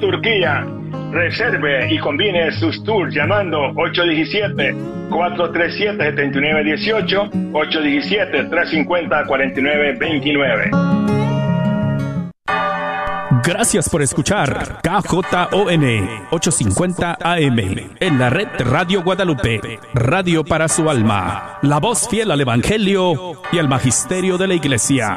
Turquía. Reserve y combine sus tours llamando 817-437-7918, 817-350-4929. Gracias por escuchar KJON 850 AM en la red Radio Guadalupe, radio para su alma, la voz fiel al Evangelio y al Magisterio de la Iglesia.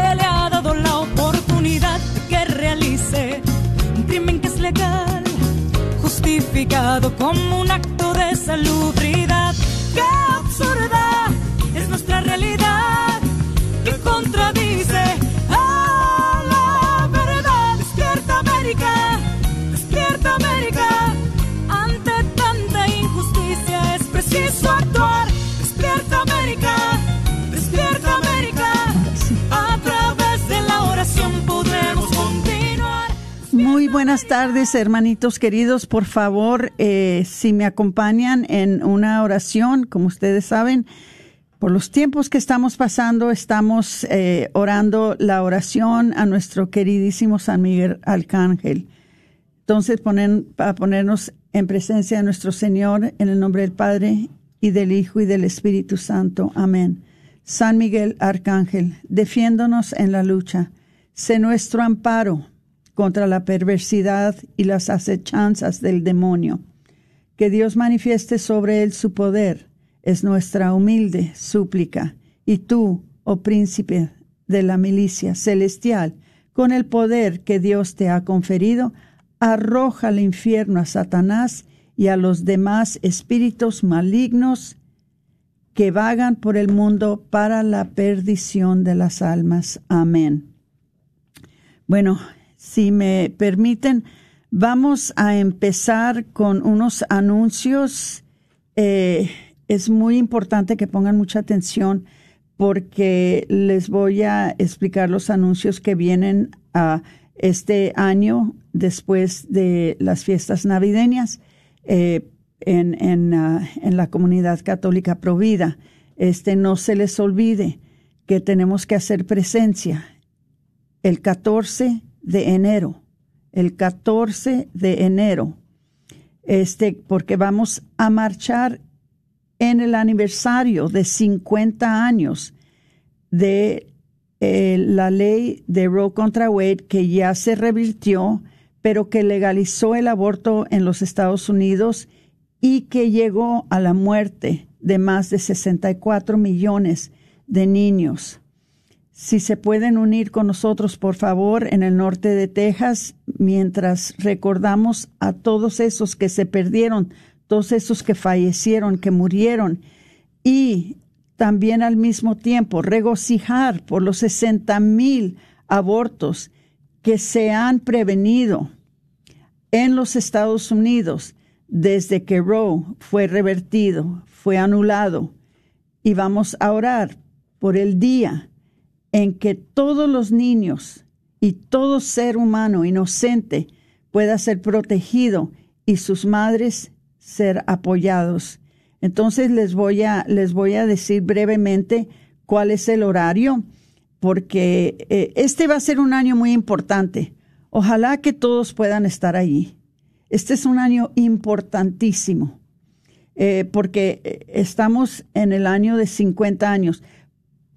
realice un crimen que es legal, justificado como un acto de salubridad. ¡Qué absurda! es nuestra realidad que contradice buenas tardes, hermanitos queridos. Por favor, eh, si me acompañan en una oración, como ustedes saben, por los tiempos que estamos pasando, estamos eh, orando la oración a nuestro queridísimo San Miguel Arcángel. Entonces, ponen, para ponernos en presencia de nuestro Señor, en el nombre del Padre y del Hijo y del Espíritu Santo. Amén. San Miguel Arcángel, defiéndonos en la lucha. Sé nuestro amparo contra la perversidad y las acechanzas del demonio. Que Dios manifieste sobre él su poder es nuestra humilde súplica. Y tú, oh príncipe de la milicia celestial, con el poder que Dios te ha conferido, arroja al infierno a Satanás y a los demás espíritus malignos que vagan por el mundo para la perdición de las almas. Amén. Bueno, si me permiten, vamos a empezar con unos anuncios. Eh, es muy importante que pongan mucha atención porque les voy a explicar los anuncios que vienen a este año después de las fiestas navideñas eh, en, ah, en, la comunidad católica provida. Este, no se les olvide que tenemos que hacer presencia el 14 de enero, el 14 de enero, este, porque vamos a marchar en el aniversario de 50 años de eh, la ley de Roe contra Wade que ya se revirtió, pero que legalizó el aborto en los Estados Unidos y que llegó a la muerte de más de 64 millones de niños. Si se pueden unir con nosotros, por favor, en el norte de Texas, mientras recordamos a todos esos que se perdieron todos esos que fallecieron, que murieron, y también al mismo tiempo regocijar por los 60 mil abortos que se han prevenido en los Estados Unidos desde que Roe fue revertido, fue anulado. Y vamos a orar por el día en que todos los niños y todo ser humano inocente pueda ser protegido y sus madres ser apoyados. Entonces les voy a, les voy a decir brevemente cuál es el horario, porque eh, este va a ser un año muy importante. Ojalá que todos puedan estar allí. Este es un año importantísimo, eh, porque eh, estamos en el año de 50 años.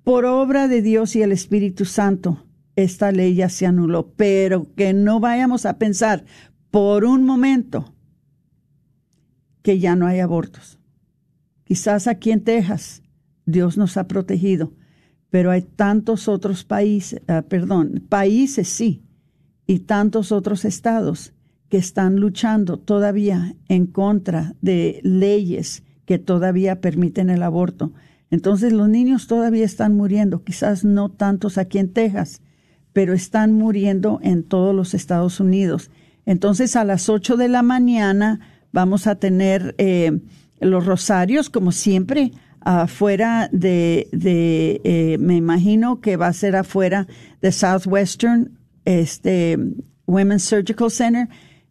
Por obra de Dios y el Espíritu Santo, esta ley ya se anuló, pero que no vayamos a pensar por un momento que ya no hay abortos. Quizás aquí en Texas Dios nos ha protegido, pero hay tantos otros países, ah, perdón, países sí, y tantos otros estados que están luchando todavía en contra de leyes que todavía permiten el aborto. Entonces los niños todavía están muriendo, quizás no tantos aquí en Texas, pero están muriendo en todos los Estados Unidos. Entonces a las 8 de la mañana vamos a tener eh, los rosarios, como siempre, afuera de, de eh, me imagino que va a ser afuera de Southwestern este, Women's Surgical Center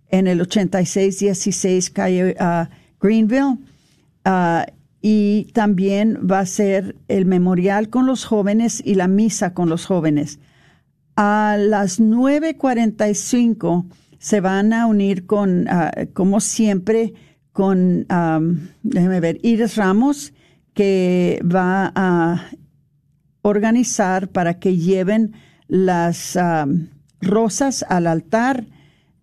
en el 8616 calle uh, Greenville. Uh, y también va a ser el memorial con los jóvenes y la misa con los jóvenes. A las 9.45 se van a unir con, uh, como siempre, con, um, déjeme ver, Iris Ramos, que va a organizar para que lleven las rosas al altar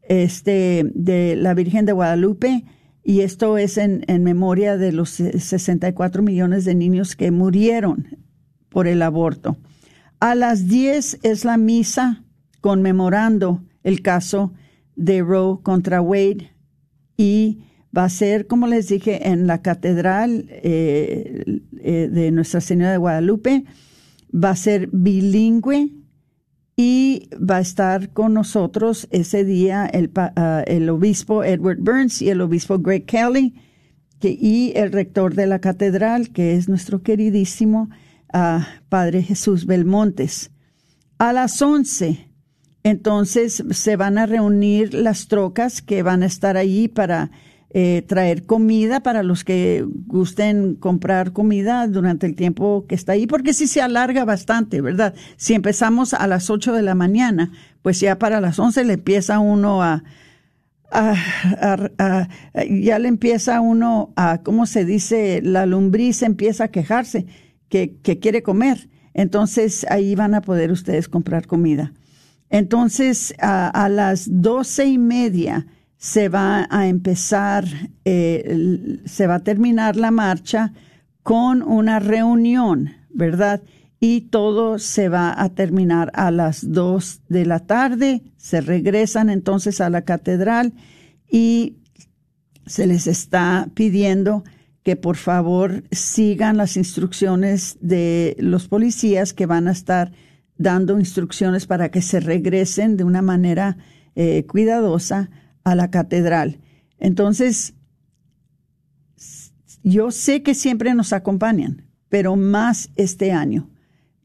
este, de la Virgen de Guadalupe y esto es en, en memoria de los 64 millones de niños que murieron por el aborto. A las 10 es la misa conmemorando el caso de Roe contra Wade y va a ser, como les dije, en la catedral eh, eh, de Nuestra Señora de Guadalupe. Va a ser bilingüe y va a estar con nosotros ese día el, ah, el obispo Edward Burns y el obispo Greg Kelly y el rector de la catedral, que es nuestro queridísimo uh, Padre Jesús Belmontes. A las once, entonces se van a reunir las trocas que van a estar allí para eh, traer comida para los que gusten comprar comida durante el tiempo que está ahí, porque si se alarga bastante, ¿verdad? Si empezamos a las 8 de la mañana, pues ya para las 11 le empieza uno a, ya le empieza uno a, ¿cómo se dice? La lombriz empieza a quejarse que, que quiere comer. Entonces ahí van a poder ustedes comprar comida. Entonces a, a las doce y media, se va a empezar, eh, se va a terminar la marcha con una reunión, ¿verdad? Y todo se va a terminar a las dos de la tarde. Se regresan entonces a la catedral y se les está pidiendo que por favor sigan las instrucciones de los policías que van a estar dando instrucciones para que se regresen de una manera eh, cuidadosa a la catedral. Entonces, yo sé que siempre nos acompañan, pero más este año,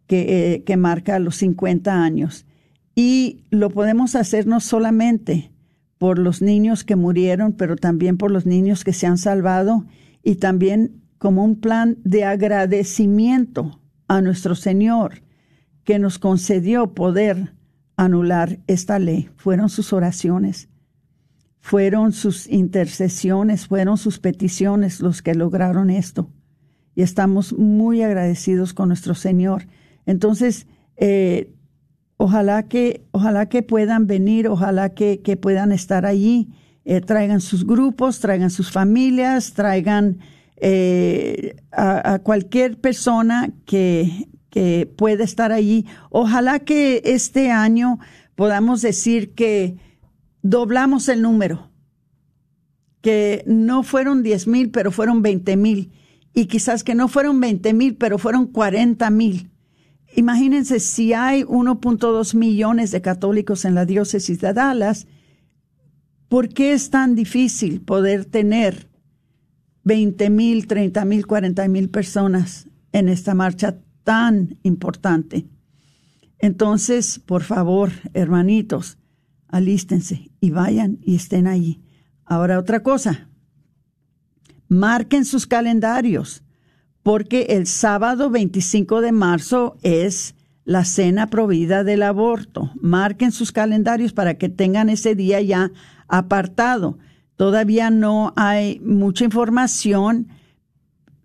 que, eh, que marca los 50 años. Y lo podemos hacer no solamente por los niños que murieron, pero también por los niños que se han salvado y también como un plan de agradecimiento a nuestro Señor que nos concedió poder anular esta ley. Fueron sus oraciones fueron sus intercesiones, fueron sus peticiones los que lograron esto. Y estamos muy agradecidos con nuestro Señor. Entonces, eh, ojalá que, ojalá que puedan venir, ojalá que, puedan estar allí, eh, traigan sus grupos, traigan sus familias, traigan eh, a, a, cualquier persona que, que pueda estar allí. Ojalá que este año podamos decir que doblamos el número, que no fueron 10 mil, pero fueron 20 mil, y quizás que no fueron 20 mil, pero fueron 40 mil. Imagínense si hay 1.2 millones de católicos en la diócesis de Dallas, ¿por qué es tan difícil poder tener 20 mil, 30 mil, 40 mil personas en esta marcha tan importante? Entonces, por favor, hermanitos, alístense y vayan y estén allí. Ahora otra cosa, marquen sus calendarios, porque el sábado 25 de marzo es la cena provida del aborto. Marquen sus calendarios para que tengan ese día ya apartado. Todavía no hay mucha información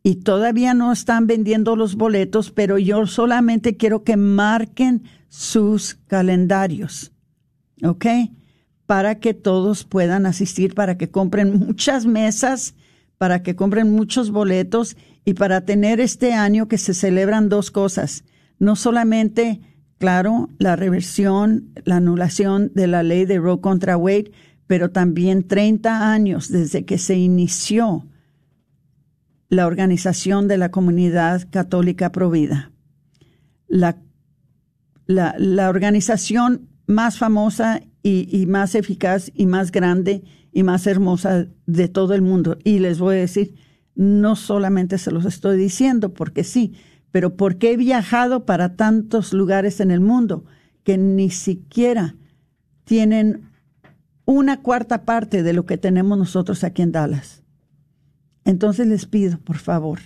y todavía no están vendiendo los boletos, pero yo solamente quiero que marquen sus calendarios, ¿ok? Para que todos puedan asistir, para que compren muchas mesas, para que compren muchos boletos y para tener este año que se celebran dos cosas, no solamente, claro, la reversión, la anulación de la ley de Roe contra Wade, pero también 30 años desde que se inició la organización de la comunidad católica provida. La, la, la organización más famosa y, más eficaz y más grande y más hermosa de todo el mundo. Y les voy a decir, no solamente se los estoy diciendo porque sí, pero porque he viajado para tantos lugares en el mundo que ni siquiera tienen una cuarta parte de lo que tenemos nosotros aquí en Dallas. Entonces les pido, por favor,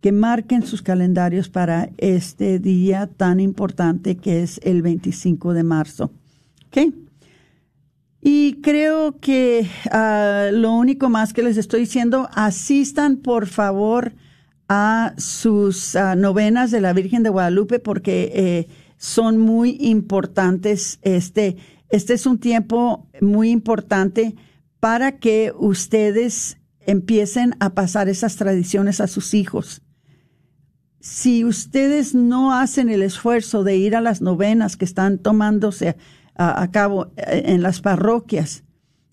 que marquen sus calendarios para este día tan importante que es el 25 de marzo. Y creo que uh, lo único más que les estoy diciendo, asistan por favor a sus uh, novenas de la Virgen de Guadalupe porque eh, son muy importantes. Este, este es un tiempo muy importante para que ustedes empiecen a pasar esas tradiciones a sus hijos. Si ustedes no hacen el esfuerzo de ir a las novenas que están tomándose a, cabo eh, en las parroquias,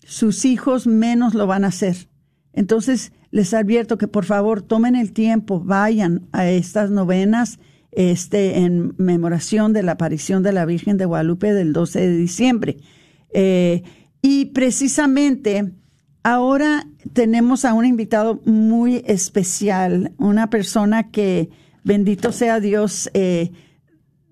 sus hijos menos lo van a hacer. Entonces, les advierto que por favor tomen el tiempo, vayan a estas novenas este, en memoración de la aparición de la Virgen de Guadalupe del 12 de diciembre. Eh, y precisamente ahora tenemos a un invitado muy especial, una persona que, bendito sea Dios, eh,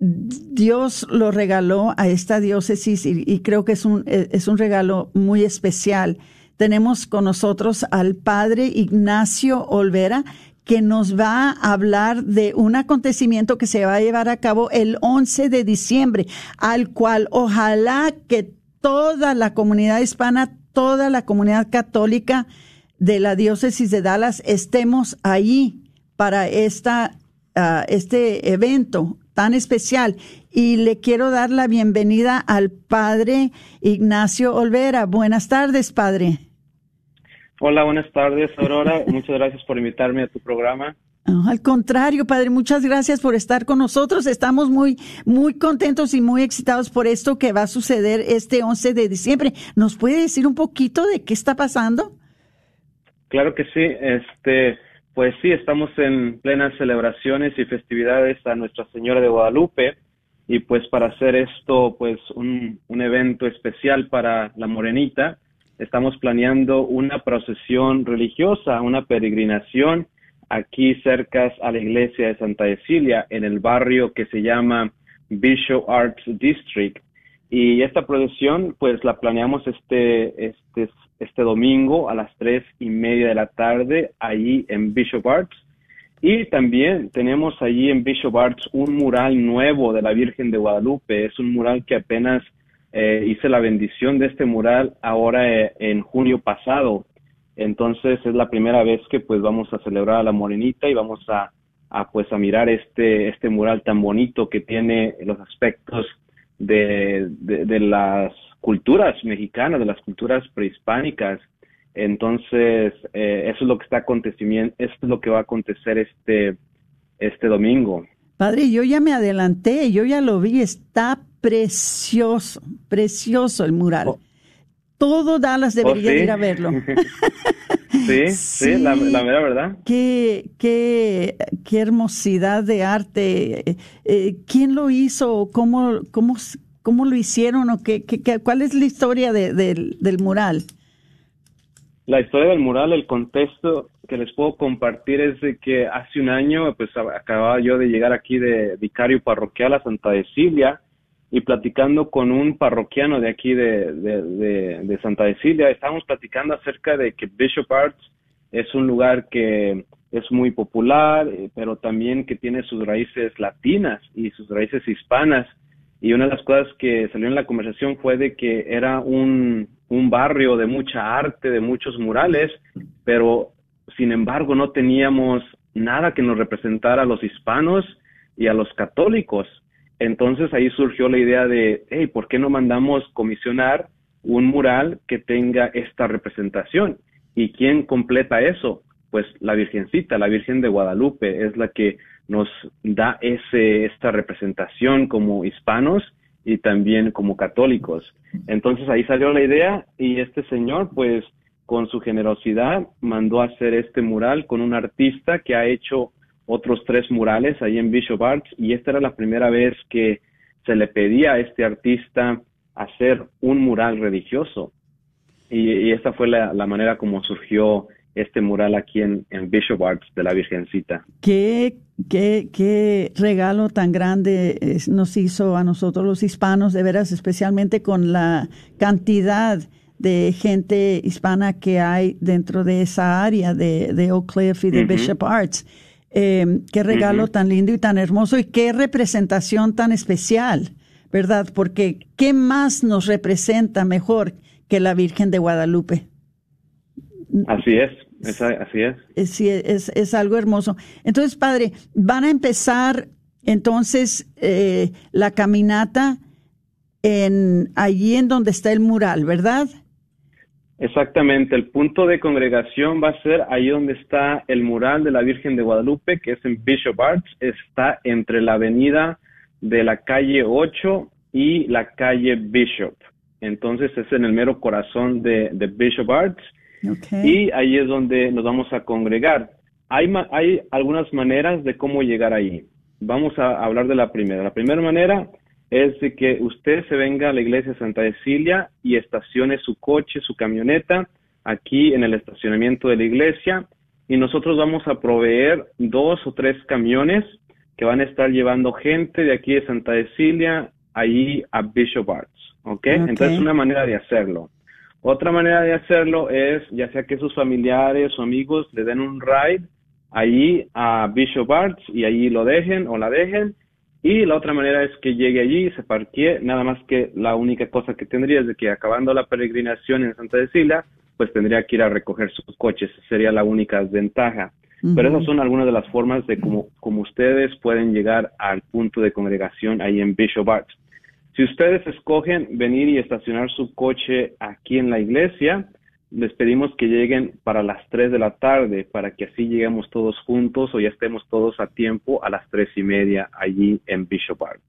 Dios lo regaló a esta diócesis y, creo que es un, eh, es un regalo muy especial. Tenemos con nosotros al padre Ignacio Olvera, que nos va a hablar de un acontecimiento que se va a llevar a cabo el 11 de diciembre, al cual ojalá que toda la comunidad hispana, toda la comunidad católica de la diócesis de Dallas estemos ahí para esta, uh, este evento tan especial. Y le quiero dar la bienvenida al padre Ignacio Olvera. Buenas tardes, padre. Hola, buenas tardes, Aurora. Muchas gracias por invitarme a tu programa. al contrario, padre, muchas gracias por estar con nosotros. Estamos muy, muy contentos y muy excitados por esto que va a suceder este 11 de diciembre. ¿Nos puede decir un poquito de qué está pasando? Claro que sí. Este, pues sí, estamos en plenas celebraciones y festividades a Nuestra Señora de Guadalupe y pues para hacer esto pues un, evento especial para la Morenita, estamos planeando una procesión religiosa, una peregrinación aquí cerca a la iglesia de Santa Cecilia en el barrio que se llama Bishop Arts District. Y esta procesión pues la planeamos este, este este domingo a las tres y media de la tarde allí en Bishop Arts. Y también tenemos allí en Bishop Arts un mural nuevo de la Virgen de Guadalupe. Es un mural que apenas eh, hice la bendición de este mural ahora eh, en junio pasado. Entonces es la primera vez que pues vamos a celebrar a la Morenita y vamos a, a pues a mirar este, este mural tan bonito que tiene los aspectos de, de las culturas mexicanas, de las culturas prehispánicas. Entonces, eh, eso es lo que está acontecimiento, eso es lo que va a acontecer este, este domingo. Padre, yo ya me adelanté, yo ya lo vi, está precioso, precioso el mural. Oh. Todo Dallas debería oh, ir a verlo. sí, sí, la, la verdad. Qué, qué, qué hermosidad de arte. Eh, ¿Quién lo hizo? ¿Cómo, cómo, ¿Cómo lo hicieron o qué, qué, cuál es la historia de, del mural? La historia del mural, el contexto que les puedo compartir es de que hace un año, pues acababa yo de llegar aquí de vicario parroquial a Santa Cecilia y platicando con un parroquiano de aquí de, de, de, Santa Cecilia, estábamos platicando acerca de que Bishop Arts es un lugar que es muy popular, eh, pero también que tiene sus raíces latinas y sus raíces hispanas y una de las cosas que salió en la conversación fue de que era un, un barrio de mucha arte, de muchos murales, pero sin embargo, no teníamos nada que nos representara a los hispanos y a los católicos. Entonces ahí surgió la idea de, hey, ¿por qué no mandamos comisionar un mural que tenga esta representación? ¿Y quién completa eso? Pues la Virgencita, la Virgen de Guadalupe, es la que nos da ese, esta representación como hispanos y también como católicos. Entonces ahí salió la idea y este señor, pues con su generosidad, mandó a hacer este mural con un artista que ha hecho otros tres murales ahí en Bishop Arts y esta era la primera vez que se le pedía a este artista hacer un mural religioso. Y, esta fue la, manera como surgió este mural aquí en, en, Bishop Arts de la Virgencita. ¿Qué, qué, qué regalo tan grande nos hizo a nosotros los hispanos, de veras, especialmente con la cantidad de gente hispana que hay dentro de esa área de, de Oak Cliff y de Bishop Arts. Eh, qué regalo tan lindo y tan hermoso y qué representación tan especial, ¿verdad? Porque ¿qué más nos representa mejor que la Virgen de Guadalupe? Así es, así es. Es, es, es, algo hermoso. Entonces, padre, van a empezar entonces eh, la caminata en allí en donde está el mural, ¿verdad? Exactamente, el punto de congregación va a ser ahí donde está el mural de la Virgen de Guadalupe, que es en Bishop Arts, está entre la avenida de la calle 8 y la calle Bishop. Entonces es en el mero corazón de, Bishop Arts y ahí es donde nos vamos a congregar. Hay, hay algunas maneras de cómo llegar ahí. Vamos a hablar de la primera. La primera manera es de que usted se venga a la iglesia Santa Cecilia y estacione su coche, su camioneta aquí en el estacionamiento de la iglesia y nosotros vamos a proveer dos o tres camiones que van a estar llevando gente de aquí de Santa Cecilia ahí a Bishop Arts, ¿ok? Entonces una manera de hacerlo. Otra manera de hacerlo es ya sea que sus familiares o amigos le den un ride ahí a Bishop Arts y ahí lo dejen o la dejen y la otra manera es que llegue allí, se parquee, nada más que la única cosa que tendría es de que acabando la peregrinación en Santa Cecilia, pues tendría que ir a recoger sus coches, sería la única desventaja. Pero esas son algunas de las formas de cómo, como ustedes pueden llegar al punto de congregación ahí en Bishop Arts. Si ustedes escogen venir y estacionar su coche aquí en la iglesia, les pedimos que lleguen para las 3 de la tarde para que así lleguemos todos juntos o ya estemos todos a tiempo a las tres y media allí en Bishop Arts.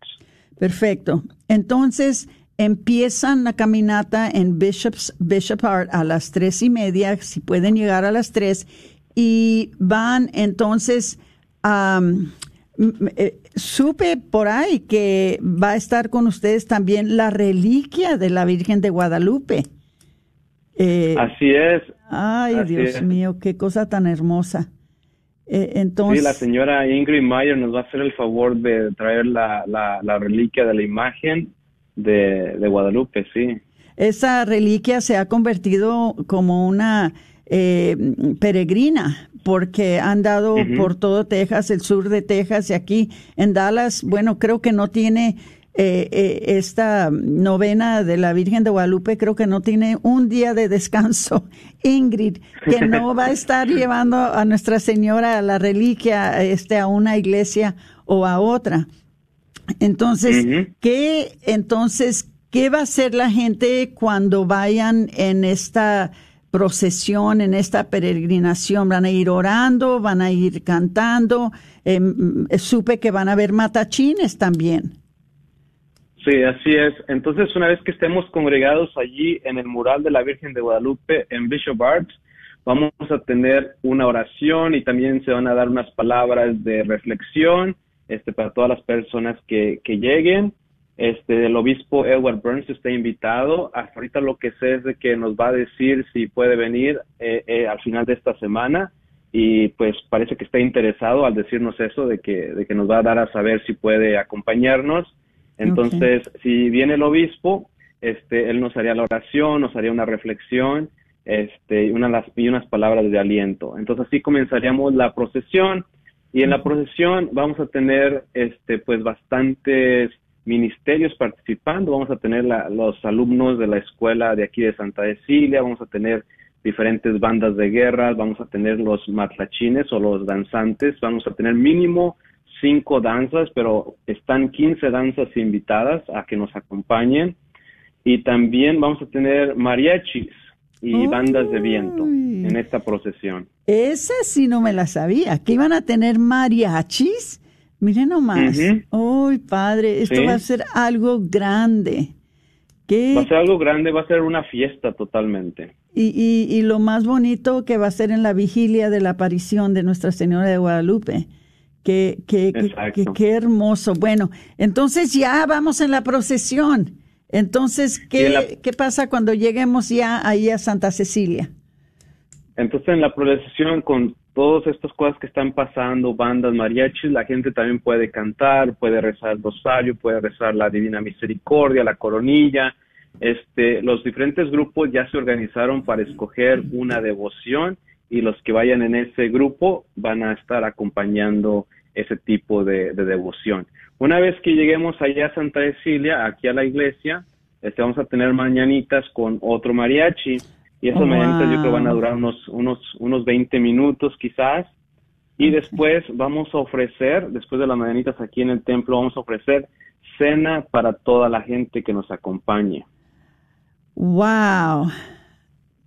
Perfecto. Entonces empiezan la caminata en Bishop's, Bishop Art a las tres y media, si pueden llegar a las tres, y van entonces a... Eh, supe por ahí que va a estar con ustedes también la reliquia de la Virgen de Guadalupe. Eh, Así es. Ay, Dios mío, qué cosa tan hermosa. Eh, entonces, sí, la señora Ingrid Mayer nos va a hacer el favor de traer la, la, reliquia de la imagen de, Guadalupe, sí. Esa reliquia se ha convertido como una eh, peregrina, porque han dado por todo Texas, el sur de Texas y aquí en Dallas, bueno, creo que no tiene eh, eh, esta novena de la Virgen de Guadalupe creo que no tiene un día de descanso. Ingrid, que no va a estar llevando a Nuestra Señora la reliquia este, a una iglesia o a otra. Entonces, ¿qué, entonces, ¿qué va a hacer la gente cuando vayan en esta procesión, en esta peregrinación? ¿Van a ir orando? ¿Van a ir cantando? Em, supe que van a haber matachines también. Sí, así es. Entonces, una vez que estemos congregados allí en el mural de la Virgen de Guadalupe en Bishop Arts, vamos a tener una oración y también se van a dar unas palabras de reflexión este, para todas las personas que, que lleguen. Este, el obispo Edward Burns está invitado. Ahorita lo que sé es de que nos va a decir si puede venir eh, eh, al final de esta semana y pues parece que está interesado al decirnos eso de que, de que nos va a dar a saber si puede acompañarnos entonces, si viene el obispo, este, él nos haría la oración, nos haría una reflexión, este, y, una, y unas palabras de aliento. Entonces, así comenzaríamos la procesión, y en la procesión vamos a tener, este, pues, bastantes ministerios participando, vamos a tener los alumnos de la escuela de aquí de Santa Cecilia, vamos a tener diferentes bandas de guerra, vamos a tener los matlachines o los danzantes, vamos a tener mínimo cinco danzas, pero están 15 danzas invitadas a que nos acompañen. Y también vamos a tener mariachis y bandas de viento en esta procesión. Esa sí no me la sabía, que iban a tener mariachis. Miren nomás. ¡Uy, padre! Esto va a ser algo grande. Va a ser algo grande, va a ser una fiesta totalmente. Y, y, y, lo más bonito que va a ser en la vigilia de la aparición de Nuestra Señora de Guadalupe. Qué, qué, qué, qué, hermoso. Bueno, entonces ya vamos en la procesión. Entonces, ¿qué, ¿qué pasa cuando lleguemos ya ahí a Santa Cecilia? Entonces, en la procesión, con todas estas cosas que están pasando, bandas, mariachis, la gente también puede cantar, puede rezar el rosario, puede rezar la Divina Misericordia, la coronilla. Este, los diferentes grupos ya se organizaron para escoger una devoción y los que vayan en ese grupo van a estar acompañando ese tipo de, devoción. Una vez que lleguemos allá a Santa Cecilia, aquí a la iglesia, este, vamos a tener mañanitas con otro mariachi y esas mañanitas yo creo van a durar unos, unos, unos 20 minutos quizás. Y después vamos a ofrecer, después de las mañanitas aquí en el templo, vamos a ofrecer cena para toda la gente que nos acompañe. ¡Wow!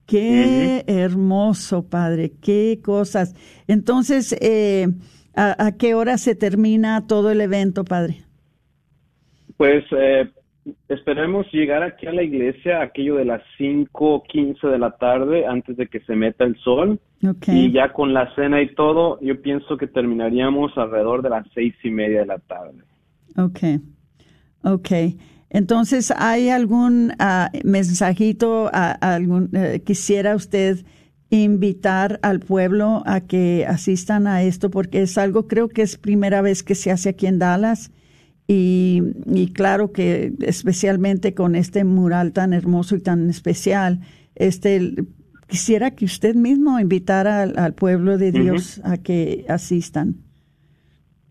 Qué hermoso, padre, qué cosas. Entonces, eh, ¿a, ¿a, qué hora se termina todo el evento, padre? Pues eh, esperemos llegar aquí a la iglesia aquello de las 5.15 de la tarde antes de que se meta el sol. Y ya con la cena y todo, yo pienso que terminaríamos alrededor de las seis y media de la tarde. Ok, ok. Entonces, ¿hay algún uh, mensajito, a, algún, uh, quisiera usted invitar al pueblo a que asistan a esto? Porque es algo, creo que es primera vez que se hace aquí en Dallas y, y, claro que especialmente con este mural tan hermoso y tan especial, este quisiera que usted mismo invitara al, pueblo de Dios a que asistan.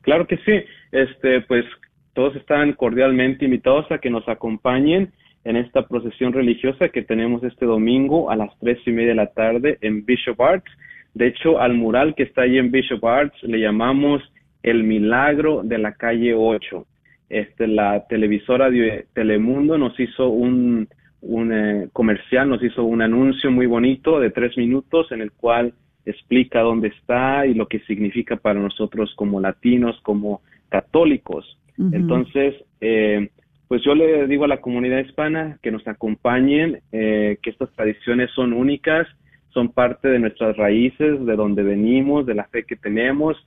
Claro que sí, este pues todos están cordialmente invitados a que nos acompañen en esta procesión religiosa que tenemos este domingo a las tres y media de la tarde en Bishop Arts. De hecho, al mural que está ahí en Bishop Arts le llamamos el milagro de la calle 8 este, la televisora de Telemundo nos hizo un, un eh, comercial, nos hizo un anuncio muy bonito de tres minutos en el cual explica dónde está y lo que significa para nosotros como latinos, como católicos. Entonces, eh, pues yo le digo a la comunidad hispana que nos acompañen, eh, que estas tradiciones son únicas, son parte de nuestras raíces, de donde venimos, de la fe que tenemos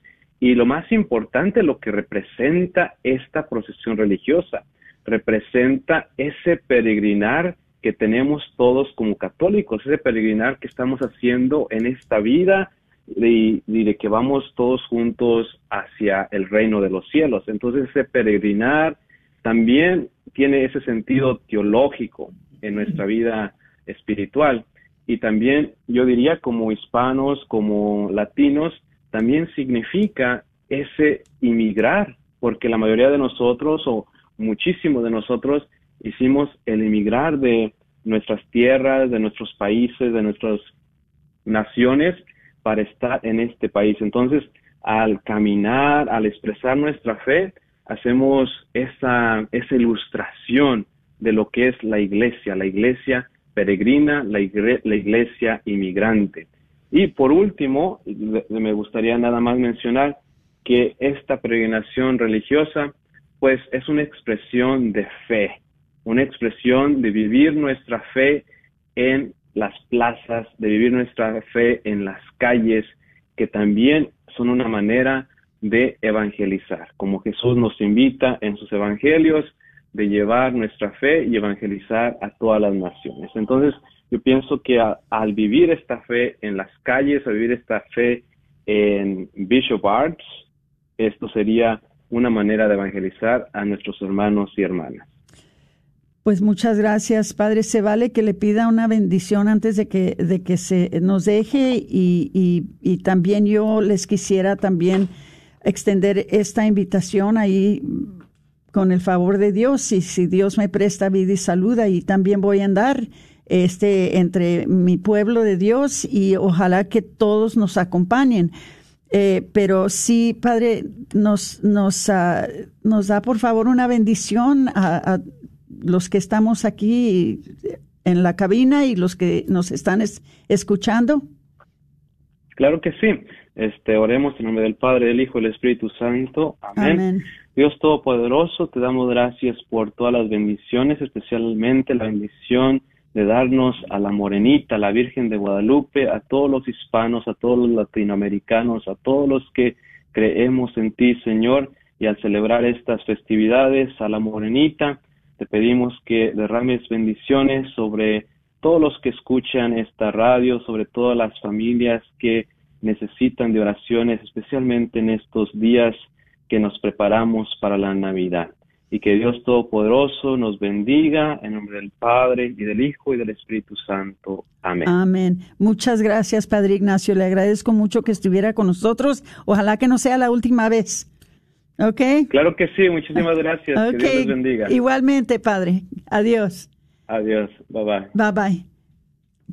y lo más importante, lo que representa esta procesión religiosa, representa ese peregrinar que tenemos todos como católicos, ese peregrinar que estamos haciendo en esta vida y, de que vamos todos juntos hacia el reino de los cielos. Entonces ese peregrinar también tiene ese sentido teológico en nuestra vida espiritual. Y también yo diría como hispanos, como latinos, también significa ese inmigrar, porque la mayoría de nosotros o muchísimos de nosotros hicimos el inmigrar de nuestras tierras, de nuestros países, de nuestras naciones para estar en este país. Entonces, al caminar, al expresar nuestra fe, hacemos esa, esa ilustración de lo que es la iglesia, la iglesia peregrina, la, la iglesia inmigrante. Y por último, me gustaría nada más mencionar que esta peregrinación religiosa pues es una expresión de fe, una expresión de vivir nuestra fe en las plazas, de vivir nuestra fe en las calles, que también son una manera de evangelizar, como Jesús nos invita en sus evangelios de llevar nuestra fe y evangelizar a todas las naciones. Entonces, yo pienso que al vivir esta fe en las calles, al vivir esta fe en Bishop Arts, esto sería una manera de evangelizar a nuestros hermanos y hermanas. Pues muchas gracias, Padre. Se vale que le pida una bendición antes de que, de que se nos deje y, y también yo les quisiera también extender esta invitación ahí con el favor de Dios y si Dios me presta vida y salud, ahí también voy a andar este, entre mi pueblo de Dios y ojalá que todos nos acompañen. Eh, pero sí, Padre, nos, nos, ah, nos da por favor una bendición a, los que estamos aquí en la cabina y los que nos están escuchando. Claro que sí. Este, oremos en nombre del Padre, del Hijo y del Espíritu Santo. Amén. Dios Todopoderoso, te damos gracias por todas las bendiciones, especialmente la bendición de darnos a la Morenita, a la Virgen de Guadalupe, a todos los hispanos, a todos los latinoamericanos, a todos los que creemos en ti, Señor, y al celebrar estas festividades a la Morenita, te pedimos que derrames bendiciones sobre todos los que escuchan esta radio, sobre todas las familias que necesitan de oraciones, especialmente en estos días que nos preparamos para la Navidad y que Dios Todopoderoso nos bendiga en nombre del Padre y del Hijo y del Espíritu Santo. Amén. Amén. Muchas gracias, Padre Ignacio. Le agradezco mucho que estuviera con nosotros. Ojalá que no sea la última vez. ¿Ok? Claro que sí. Muchísimas gracias. Que Dios los bendiga. Igualmente, Padre. Adiós. Adiós. Bye bye. Bye bye.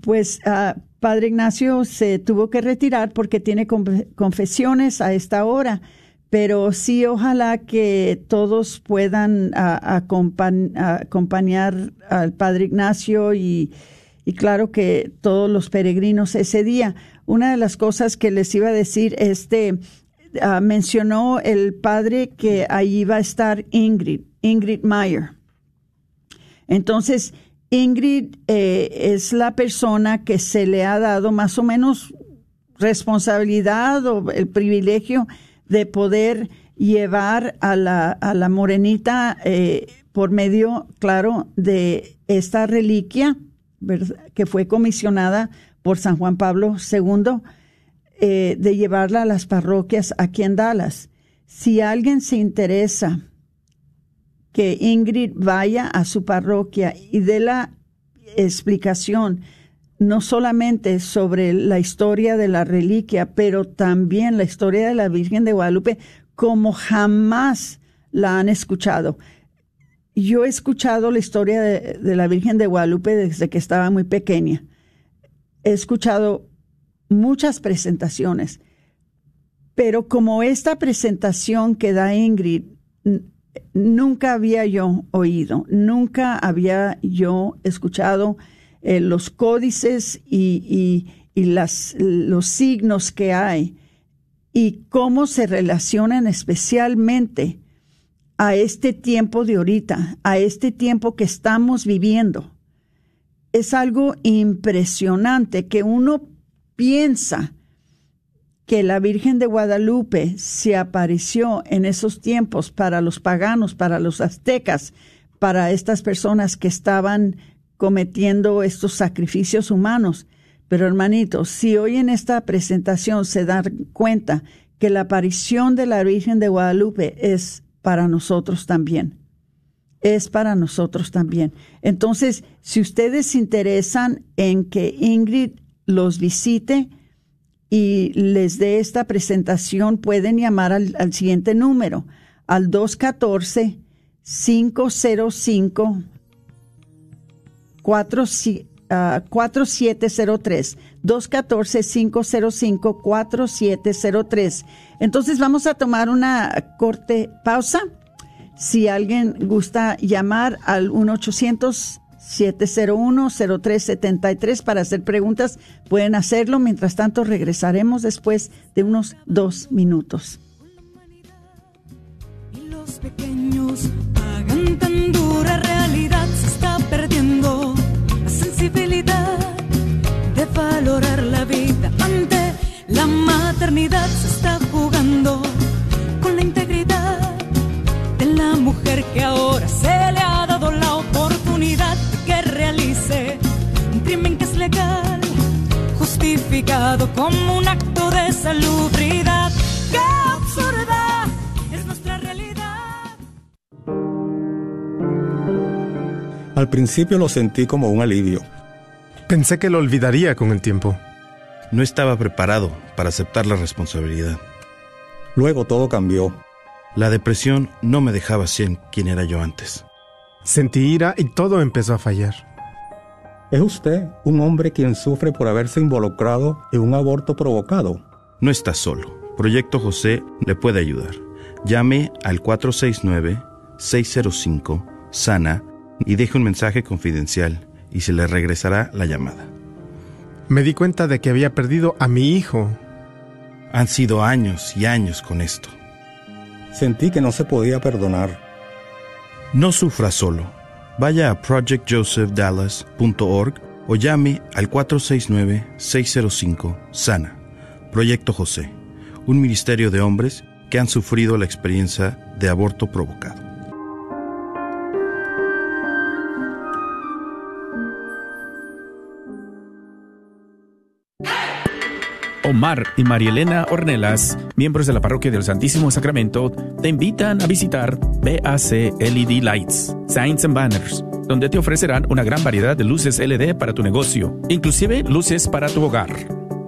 Pues, uh, Padre Ignacio se tuvo que retirar porque tiene confesiones a esta hora pero sí ojalá que todos puedan acompañar al Padre Ignacio y, claro que todos los peregrinos ese día. Una de las cosas que les iba a decir, este, ah, mencionó el Padre que ahí iba a estar Ingrid, Ingrid Meyer. Entonces, Ingrid eh, es la persona que se le ha dado más o menos responsabilidad o el privilegio de poder llevar a la, a la morenita eh, por medio, claro, de esta reliquia que fue comisionada por San Juan Pablo II, eh, de llevarla a las parroquias aquí en Dallas. Si alguien se interesa que Ingrid vaya a su parroquia y dé la explicación no solamente sobre la historia de la reliquia, pero también la historia de la Virgen de Guadalupe como jamás la han escuchado. Yo he escuchado la historia de, la Virgen de Guadalupe desde que estaba muy pequeña. He escuchado muchas presentaciones, pero como esta presentación que da Ingrid, nunca había yo oído, nunca había yo escuchado eh, los códices y, las, los signos que hay y cómo se relacionan especialmente a este tiempo de ahorita, a este tiempo que estamos viviendo. Es algo impresionante que uno piensa que la Virgen de Guadalupe se apareció en esos tiempos para los paganos, para los aztecas, para estas personas que estaban cometiendo estos sacrificios humanos. Pero hermanitos, si hoy en esta presentación se dan cuenta que la aparición de la Virgen de Guadalupe es para nosotros también, es para nosotros también. Entonces, si ustedes se interesan en que Ingrid los visite y les dé esta presentación, pueden llamar al, siguiente número, al 214 505 4703 214-505-4703. Entonces vamos a tomar una corte pausa. Si alguien gusta llamar al 1-800-701-0373 para hacer preguntas, pueden hacerlo. Mientras tanto, regresaremos después de unos dos minutos. Y los pequeños pagan tan dura realidad, se está perdiendo de valorar la vida ante la maternidad se está jugando con la integridad de la mujer que ahora se justificado como un acto de salubridad. ¡Qué absurda es nuestra realidad! Al principio lo sentí como un alivio Pensé que lo olvidaría con el tiempo. No estaba preparado para aceptar la responsabilidad. Luego todo cambió. La depresión no me dejaba ser quien era yo antes. Sentí ira y todo empezó a fallar. ¿Es usted un hombre quien sufre por haberse involucrado en un aborto provocado? No está solo. Proyecto José le puede ayudar. Llame al 469-605-SANA y deje un mensaje confidencial y se le regresará la llamada. Me di cuenta de que había perdido a mi hijo. Han sido años y años con esto. Sentí que no se podía perdonar. No sufra solo. Vaya a projectjosephdallas.org o llame al 469-605-SANA. Proyecto José, un ministerio de hombres que han sufrido la experiencia de aborto provocado. Omar y Marielena Ornelas, miembros de la Parroquia del Santísimo Sacramento, te invitan a visitar BAC LED Lights, Signs and Banners, donde te ofrecerán una gran variedad de luces LED para tu negocio, inclusive luces para tu hogar.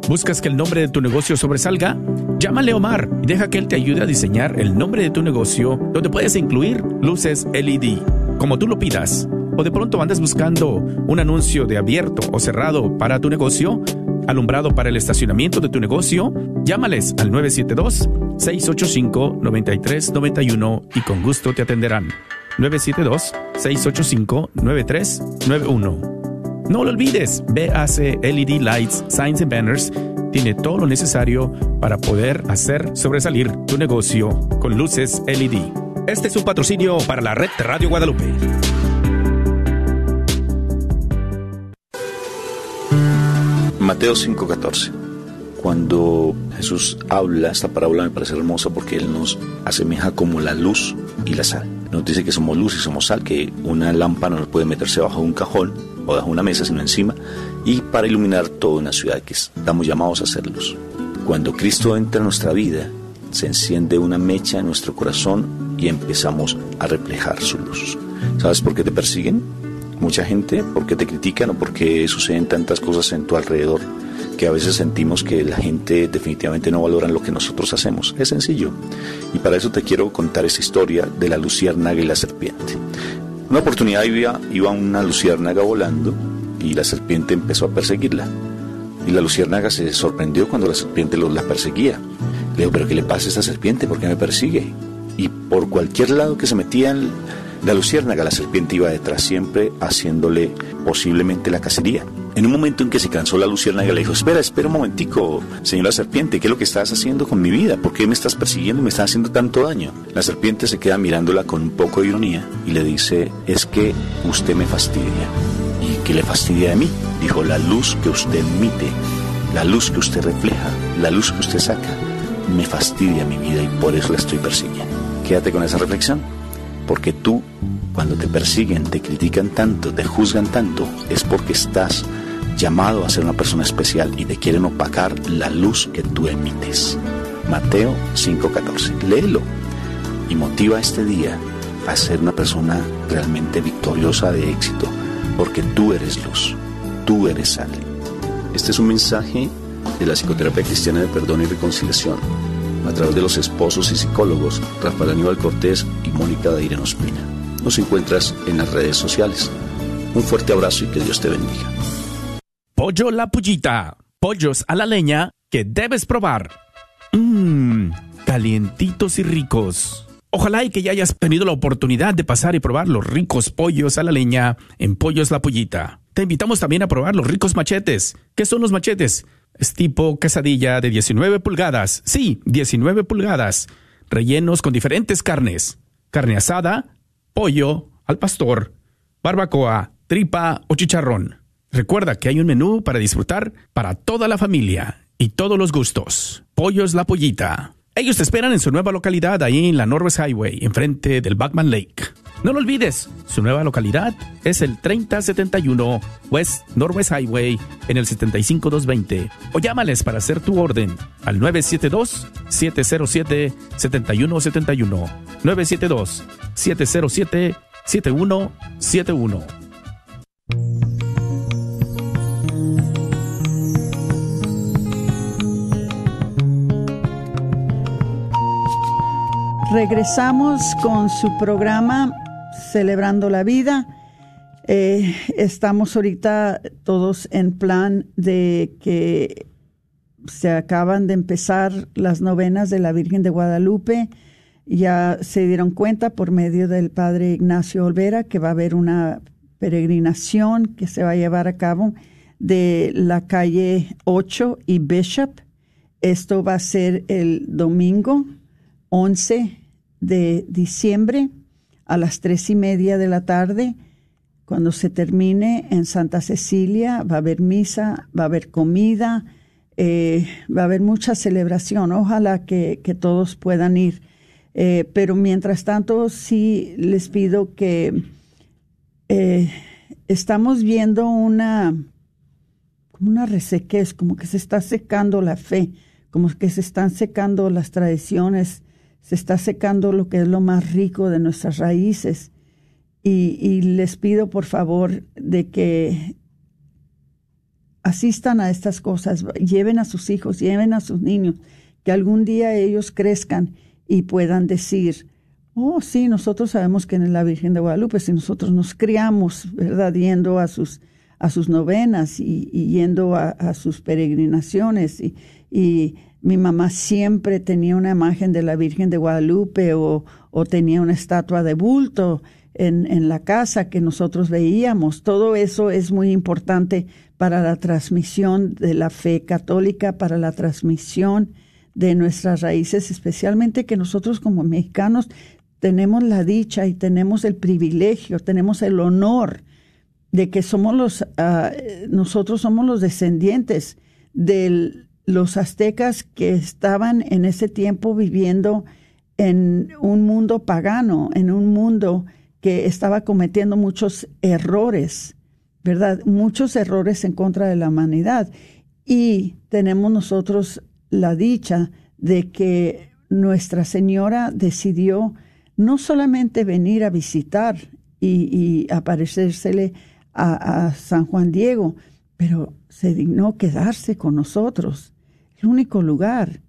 ¿Buscas que el nombre de tu negocio sobresalga? Llámale Omar y deja que él te ayude a diseñar el nombre de tu negocio, donde puedes incluir luces LED, como tú lo pidas. O de pronto andas buscando un anuncio de abierto o cerrado para tu negocio, alumbrado para el estacionamiento de tu negocio, llámales al 972-685-9391 y con gusto te atenderán. 972-685-9391. No lo olvides, BAC LED Lights, Signs and Banners tiene todo lo necesario para poder hacer sobresalir tu negocio con luces LED. Este es un patrocinio para la red Radio Guadalupe. Mateo 5:14. Cuando Jesús habla, esta parábola me parece hermosa porque Él nos asemeja como la luz y la sal. Nos dice que somos luz y somos sal, que una lámpara no puede meterse bajo un cajón o bajo una mesa, sino encima, y para iluminar toda una ciudad que estamos llamados a ser luz. Cuando Cristo entra en nuestra vida, se enciende una mecha en nuestro corazón y empezamos a reflejar su luz. ¿Sabes por qué te persiguen? Mucha gente, porque te critican o porque suceden tantas cosas en tu alrededor que a veces sentimos que la gente definitivamente no valora lo que nosotros hacemos. Es sencillo. Y para eso te quiero contar esta historia de la luciérnaga y la serpiente. Una oportunidad iba, iba una luciérnaga volando y la serpiente empezó a perseguirla. Y la luciérnaga se sorprendió cuando la serpiente la perseguía. Le dijo, pero ¿qué le pasa a esta serpiente? ¿Por qué me persigue? Y por cualquier lado que se metía la luciérnaga, la serpiente iba detrás siempre haciéndole posiblemente la cacería. En un momento en que se cansó la luciérnaga le dijo, espera, espera un momentico, señora serpiente, ¿qué es lo que estás haciendo con mi vida? ¿Por qué me estás persiguiendo y me estás haciendo tanto daño? La serpiente se queda mirándola con un poco de ironía y le dice, es que usted me fastidia. ¿Y qué le fastidia de mí? Dijo, la luz que usted emite, la luz que usted refleja, la luz que usted saca, me fastidia mi vida y por eso la estoy persiguiendo. Quédate con esa reflexión, porque tú, cuando te persiguen, te critican tanto, te juzgan tanto, es porque estás llamado a ser una persona especial y te quieren opacar la luz que tú emites. Mateo 5:14. Léelo y motiva este día a ser una persona realmente victoriosa de éxito, porque tú eres luz, tú eres sal. Este es un mensaje de la psicoterapia cristiana de perdón y reconciliación, a través de los esposos y psicólogos Rafael Aníbal Cortés y Mónica de Irene Ospina. Nos encuentras en las redes sociales. Un fuerte abrazo y que Dios te bendiga. Pollo La Pullita. Pollos a la leña que debes probar. Mmm, calientitos y ricos. Ojalá y que ya hayas tenido la oportunidad de pasar y probar los ricos pollos a la leña en Pollos La Pullita. Te invitamos también a probar los ricos machetes. ¿Qué son los machetes? Es tipo quesadilla de 19 pulgadas. Sí, 19 pulgadas. Rellenos con diferentes carnes. Carne asada, pollo, al pastor, barbacoa, tripa o chicharrón. Recuerda que hay un menú para disfrutar para toda la familia y todos los gustos. Pollos La Pollita. Ellos te esperan en su nueva localidad ahí en la Norwest Highway, enfrente del Backman Lake. No lo olvides, su nueva localidad es el 3071 West Norwest Highway en el 75220. O llámales para hacer tu orden al 972-707-7171. 972-707-7171. Regresamos con su programa Celebrando la Vida. Eh, estamos ahorita todos en plan de que se acaban de empezar las novenas de la Virgen de Guadalupe. Ya se dieron cuenta por medio del padre Ignacio Olvera que va a haber una peregrinación que se va a llevar a cabo de la calle 8 y Bishop. Esto va a ser el domingo 11 de diciembre a las tres y media de la tarde. Cuando se termine en Santa Cecilia va a haber misa, va a haber comida, eh, va a haber mucha celebración. Ojalá que, todos puedan ir. Eh, pero mientras tanto, sí les pido que eh, estamos viendo una, como una resequez, como que se está secando la fe, como que se están secando las tradiciones, se está secando lo que es lo más rico de nuestras raíces. Y, les pido por favor de que asistan a estas cosas, lleven a sus hijos, lleven a sus niños, que algún día ellos crezcan y puedan decir, oh, sí, nosotros sabemos que en la Virgen de Guadalupe, si nosotros nos criamos, ¿verdad?, yendo a sus, a sus novenas y, yendo a, sus peregrinaciones. Y, mi mamá siempre tenía una imagen de la Virgen de Guadalupe o, o tenía una estatua de bulto en, en la casa que nosotros veíamos. Todo eso es muy importante para la transmisión de la fe católica, para la transmisión de nuestras raíces, especialmente que nosotros como mexicanos tenemos la dicha y tenemos el privilegio, tenemos el honor de que somos los, ah, nosotros somos los descendientes de los aztecas que estaban en ese tiempo viviendo en un mundo pagano, en un mundo que estaba cometiendo muchos errores ¿verdad? Muchos errores en contra de la humanidad. Y tenemos nosotros la dicha de que Nuestra Señora decidió no solamente venir a visitar y, y aparecérsele a, a, San Juan Diego, pero se dignó quedarse con nosotros. El único lugar.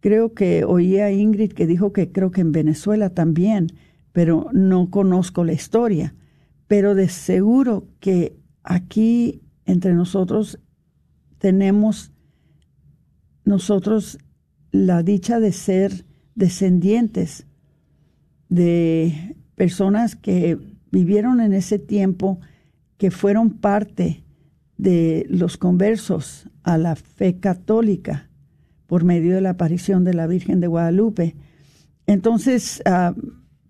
Creo que oí a Ingrid que dijo que creo que en Venezuela también, pero no conozco la historia pero de seguro que aquí entre nosotros tenemos nosotros la dicha de ser descendientes de personas que vivieron en ese tiempo, que fueron parte de los conversos a la fe católica por medio de la aparición de la Virgen de Guadalupe. Entonces, ah,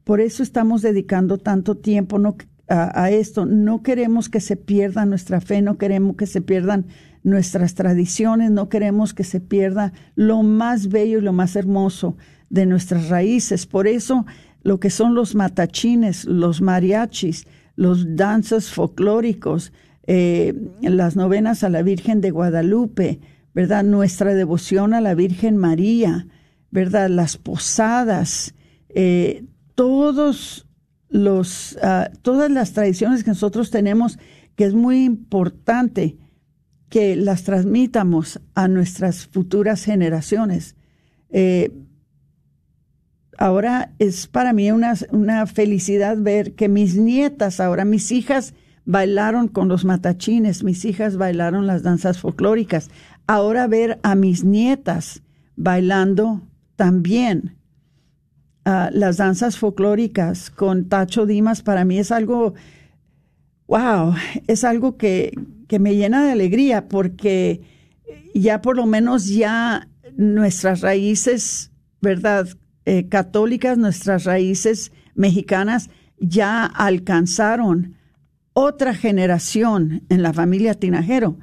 por eso estamos dedicando tanto tiempo, no a, esto. No queremos que se pierda nuestra fe, no queremos que se pierdan nuestras tradiciones, no queremos que se pierda lo más bello y lo más hermoso de nuestras raíces. Por eso lo que son los matachines, los mariachis, los danzas folclóricos, eh, las novenas a la Virgen de Guadalupe, ¿verdad? Nuestra devoción a la Virgen María, ¿verdad? Las posadas, eh, todos los, ah, todas las tradiciones que nosotros tenemos, que es muy importante que las transmitamos a nuestras futuras generaciones. Eh, ahora es para mí una, una, felicidad ver que mis nietas, ahora mis hijas, bailaron con los matachines, mis hijas bailaron las danzas folclóricas. Ahora ver a mis nietas bailando también las danzas folclóricas con Tacho Dimas para mí es algo, wow, es algo que, que me llena de alegría porque ya por lo menos ya nuestras raíces, ¿verdad? Eh, católicas, nuestras raíces mexicanas ya alcanzaron otra generación en la familia Tinajero.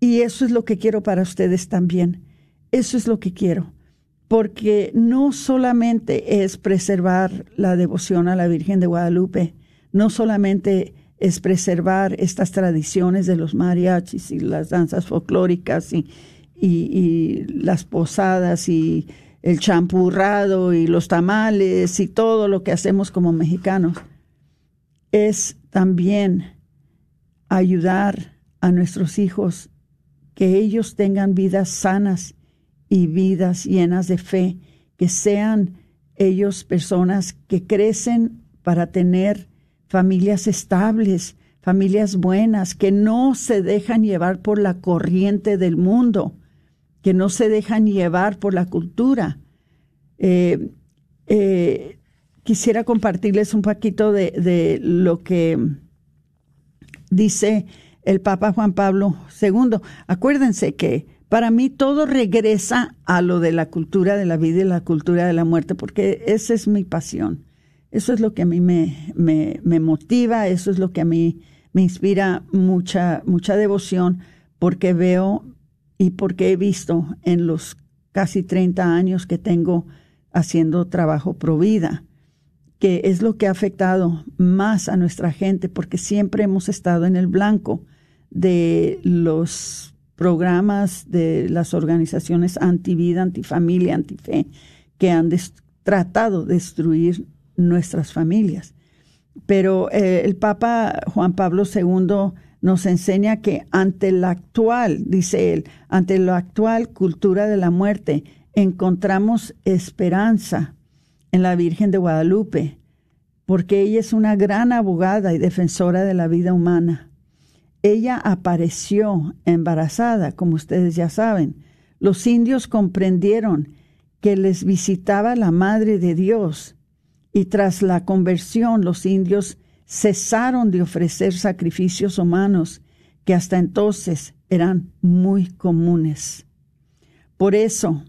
Y eso es lo que quiero para ustedes también. Eso es lo que quiero porque no solamente es preservar la devoción a la Virgen de Guadalupe, no solamente es preservar estas tradiciones de los mariachis y las danzas folclóricas y, y, las posadas y el champurrado y los tamales y todo lo que hacemos como mexicanos, es también ayudar a nuestros hijos que ellos tengan vidas sanas y vidas llenas de fe, que sean ellos personas que crecen para tener familias estables, familias buenas, que no se dejan llevar por la corriente del mundo, que no se dejan llevar por la cultura. Eh, eh, quisiera compartirles un poquito de, de, lo que dice el Papa Juan Pablo II. Acuérdense que para mí todo regresa a lo de la cultura de la vida y la cultura de la muerte, porque esa es mi pasión. Eso es lo que a mí me, me, me motiva, eso es lo que a mí me inspira mucha, mucha devoción, porque veo y porque he visto en los casi 30 años que tengo haciendo trabajo pro vida, que es lo que ha afectado más a nuestra gente, porque siempre hemos estado en el blanco de los programas de las organizaciones anti-vida, anti-familia, anti-fe, que han tratado de destruir nuestras familias. Pero eh, el Papa Juan Pablo II nos enseña que ante la actual, dice él, ante la actual cultura de la muerte, encontramos esperanza en la Virgen de Guadalupe, porque ella es una gran abogada y defensora de la vida humana. Ella apareció embarazada, como ustedes ya saben. Los indios comprendieron que les visitaba la Madre de Dios y tras la conversión los indios cesaron de ofrecer sacrificios humanos que hasta entonces eran muy comunes. Por eso,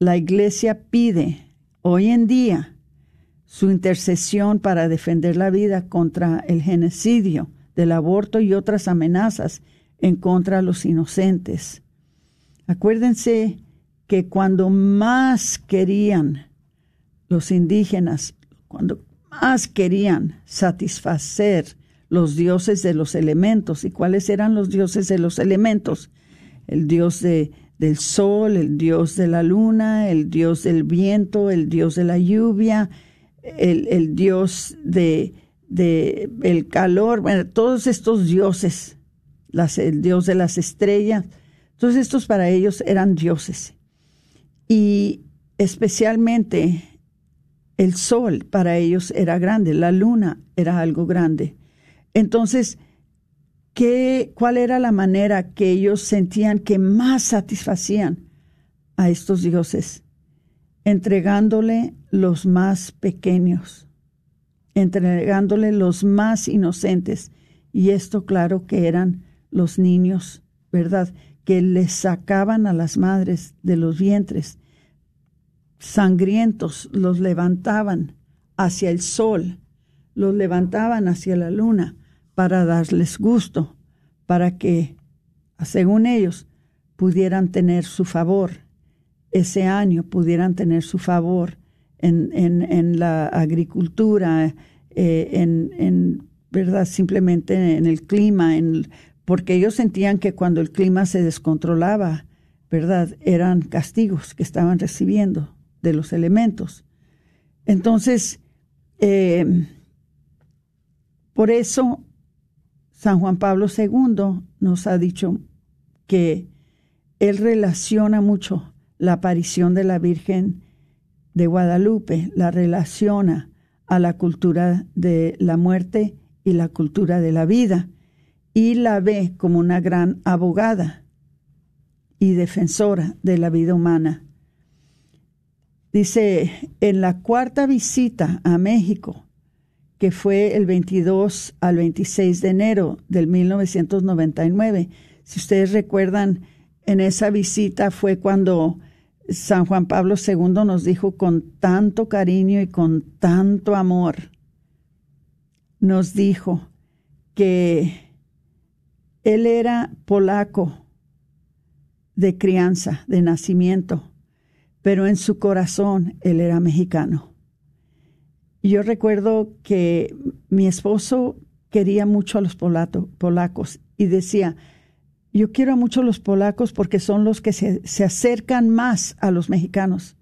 la Iglesia pide hoy en día su intercesión para defender la vida contra el genocidio del aborto y otras amenazas en contra de los inocentes. Acuérdense que cuando más querían los indígenas, cuando más querían satisfacer los dioses de los elementos, ¿y cuáles eran los dioses de los elementos? El dios de, del sol, el dios de la luna, el dios del viento, el dios de la lluvia, el, dios de, el calor, bueno, todos estos dioses, el dios de las estrellas, todos estos para ellos eran dioses. Y especialmente el sol para ellos era grande, la luna era algo grande. Entonces, ¿qué, ¿cuál era la manera que ellos sentían que más satisfacían a estos dioses? Entregándole los más pequeños entregándole los más inocentes. Y esto claro que eran los niños, ¿verdad? Que les sacaban a las madres de los vientres, sangrientos, los levantaban hacia el sol, los levantaban hacia la luna para darles gusto, para que, según ellos, pudieran tener su favor, ese año pudieran tener su favor en, en, en la agricultura, eh, en, en, verdad, simplemente en el clima, en, porque ellos sentían que cuando el clima se descontrolaba, verdad, eran castigos que estaban recibiendo de los elementos. Entonces, eh, por eso San Juan Pablo II nos ha dicho que él relaciona mucho la aparición de la Virgen de Guadalupe, la relaciona a la cultura de la muerte y la cultura de la vida, y la ve como una gran abogada y defensora de la vida humana. Dice, en la cuarta visita a México, que fue el 22 al 26 de enero del 1999, si ustedes recuerdan, en esa visita fue cuando San Juan Pablo II nos dijo con tanto cariño y con tanto amor, nos dijo que él era polaco de crianza, de nacimiento, pero en su corazón él era mexicano. Yo recuerdo que mi esposo quería mucho a los polacos y decía, yo quiero mucho a los polacos porque son los que se, acercan más a los mexicanos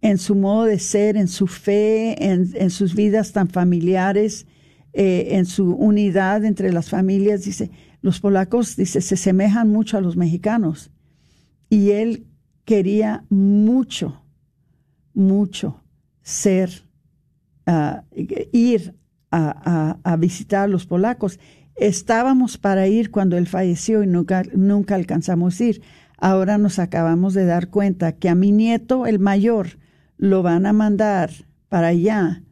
en su modo de ser, en su fe, en, sus vidas tan familiares, eh, en su unidad entre las familias. Dice, los polacos, dice, se semejan mucho a los mexicanos. Y él quería mucho, mucho ser, ah, ir a, a visitar a los polacos estábamos para ir cuando él falleció y nunca, nunca alcanzamos a ir. Ahora nos acabamos de dar cuenta que a mi nieto, el mayor, lo van a mandar para allá,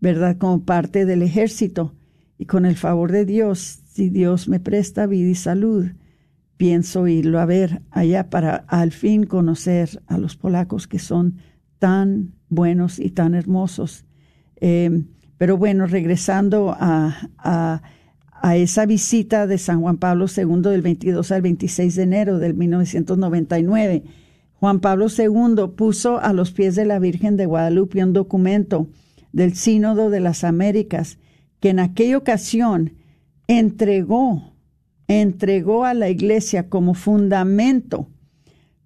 ¿verdad? Como parte del ejército. Y con el favor de Dios, si Dios me presta vida y salud, pienso irlo a ver allá para al fin conocer a los polacos que son tan buenos y tan hermosos. Eh, pero bueno, regresando a, a, a, esa visita de San Juan Pablo II del 22 al 26 de enero del 1999, Juan Pablo II puso a los pies de la Virgen de Guadalupe un documento del Sínodo de las Américas que en aquella ocasión entregó, entregó a la Iglesia como fundamento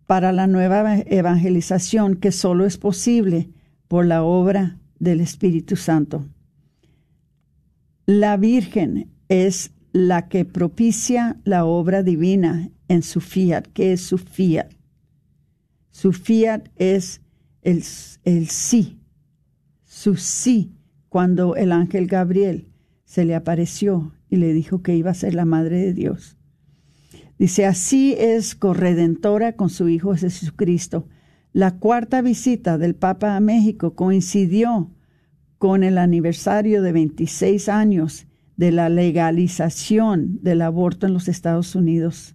para la nueva evangelización que solo es posible por la obra del Espíritu Santo. La Virgen es la que propicia la obra divina en su fiat. ¿Qué es su fiat? Su fiat es el, el sí, su sí, cuando el ángel Gabriel se le apareció y le dijo que iba a ser la madre de Dios. Dice, así es corredentora con su Hijo Jesucristo. La cuarta visita del Papa a México coincidió con el aniversario de 26 años de la legalización del aborto en los Estados Unidos,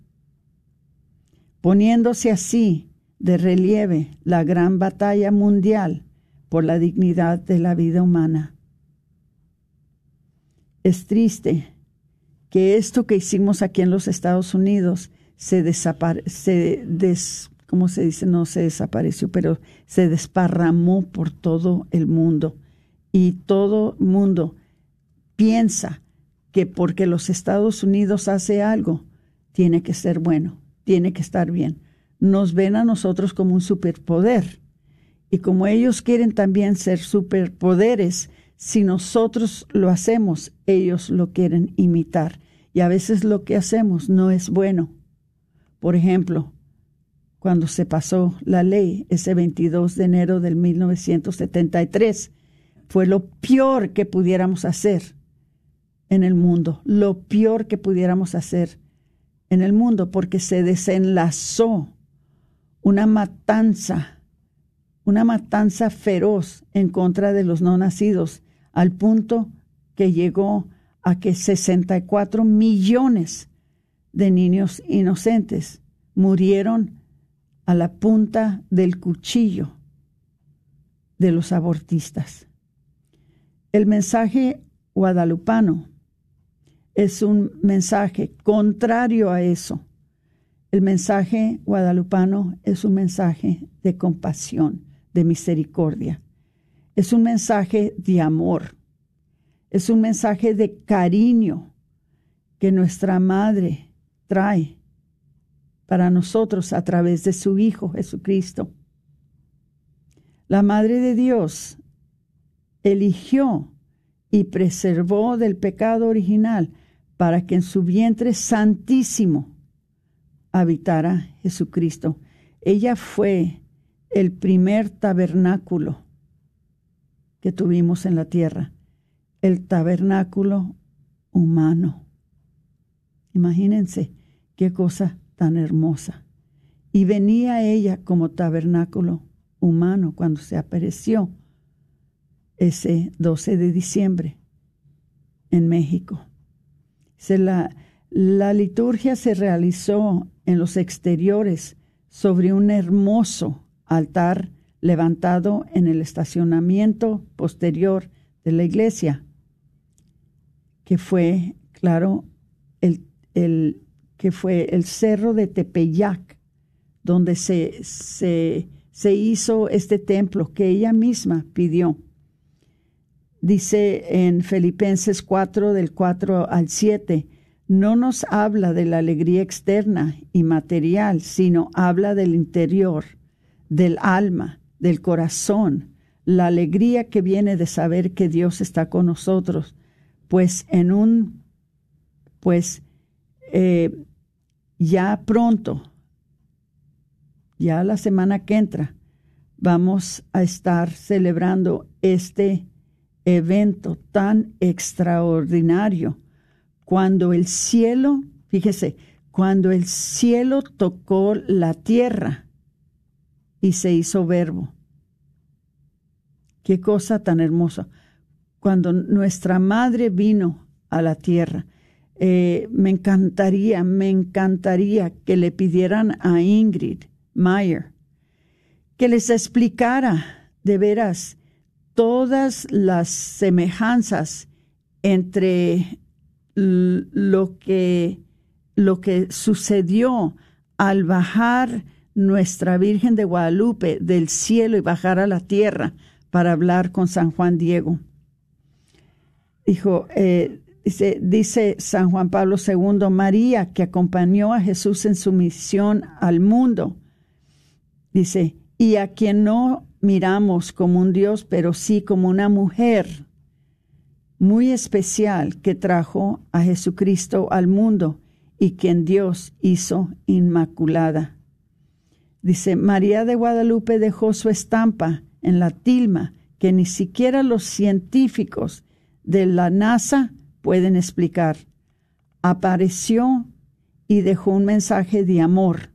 poniéndose así de relieve la gran batalla mundial por la dignidad de la vida humana. Es triste que esto que hicimos aquí en los Estados Unidos se desapareció, ¿cómo se dice? No se desapareció, pero se desparramó por todo el mundo y todo mundo piensa que porque los Estados Unidos hace algo, tiene que ser bueno, tiene que estar bien. Nos ven a nosotros como un superpoder. Y como ellos quieren también ser superpoderes, si nosotros lo hacemos, ellos lo quieren imitar. Y a veces lo que hacemos no es bueno. Por ejemplo, cuando se pasó la ley ese 22 de enero del 1973, fue lo peor que pudiéramos hacer en el mundo, lo peor que pudiéramos hacer en el mundo, porque se desenlazó una matanza, una matanza feroz en contra de los no nacidos, al punto que llegó a que 64 millones de niños inocentes murieron a la punta del cuchillo de los abortistas. El mensaje guadalupano es un mensaje contrario a eso. El mensaje guadalupano es un mensaje de compasión, de misericordia. Es un mensaje de amor. Es un mensaje de cariño que nuestra Madre trae para nosotros a través de su Hijo Jesucristo. La Madre de Dios eligió y preservó del pecado original para que en su vientre santísimo habitara Jesucristo. Ella fue el primer tabernáculo que tuvimos en la tierra, el tabernáculo humano. Imagínense qué cosa tan hermosa. Y venía ella como tabernáculo humano cuando se apareció ese 12 de diciembre en México. la, la liturgia se realizó en los exteriores sobre un hermoso altar levantado en el estacionamiento posterior de la iglesia, que fue, claro, el, el que fue el cerro de Tepeyac, donde se, se, se hizo este templo que ella misma pidió. Dice en Filipenses 4 del 4 al 7, no nos habla de la alegría externa y material, sino habla del interior, del alma, del corazón, la alegría que viene de saber que Dios está con nosotros, pues en un, pues eh, ya pronto, ya la semana que entra, vamos a estar celebrando este evento tan extraordinario cuando el cielo, fíjese, cuando el cielo tocó la tierra y se hizo verbo. Qué cosa tan hermosa. Cuando nuestra madre vino a la tierra, eh, me encantaría, me encantaría que le pidieran a Ingrid Mayer que les explicara de veras todas las semejanzas entre lo que, lo que sucedió al bajar nuestra Virgen de Guadalupe del cielo y bajar a la tierra para hablar con San Juan Diego. Dijo, eh, dice, San Juan Pablo II, María, que acompañó a Jesús en su misión al mundo, dice, y a quien no miramos como un Dios, pero sí como una mujer muy especial que trajo a Jesucristo al mundo y quien Dios hizo inmaculada. Dice, María de Guadalupe dejó su estampa en la tilma que ni siquiera los científicos de la NASA pueden explicar. Apareció y dejó un mensaje de amor.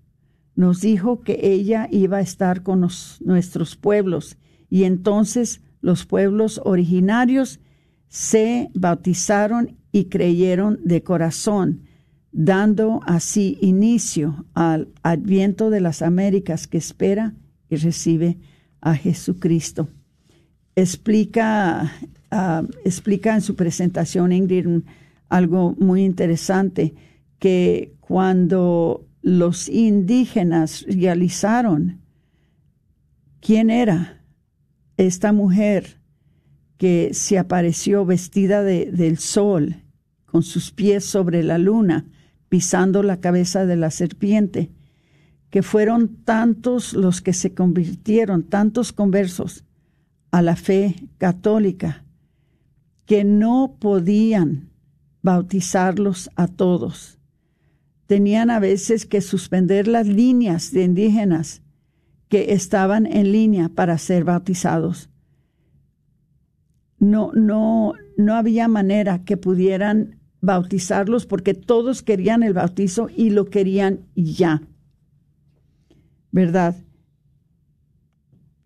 Nos dijo que ella iba a estar con nuestros pueblos y entonces los pueblos originarios se bautizaron y creyeron de corazón, dando así inicio al adviento de las Américas que espera y recibe a Jesucristo. Explica, ah, explica en su presentación Ingrid algo muy interesante, que cuando los indígenas realizaron quién era esta mujer que se apareció vestida de, del sol, con sus pies sobre la luna, pisando la cabeza de la serpiente, que fueron tantos los que se convirtieron, tantos conversos a la fe católica, que no podían bautizarlos a todos. Tenían a veces que suspender las líneas de indígenas que estaban en línea para ser bautizados no, no, no había manera que pudieran bautizarlos porque todos querían el bautizo y lo querían ya. ¿Verdad?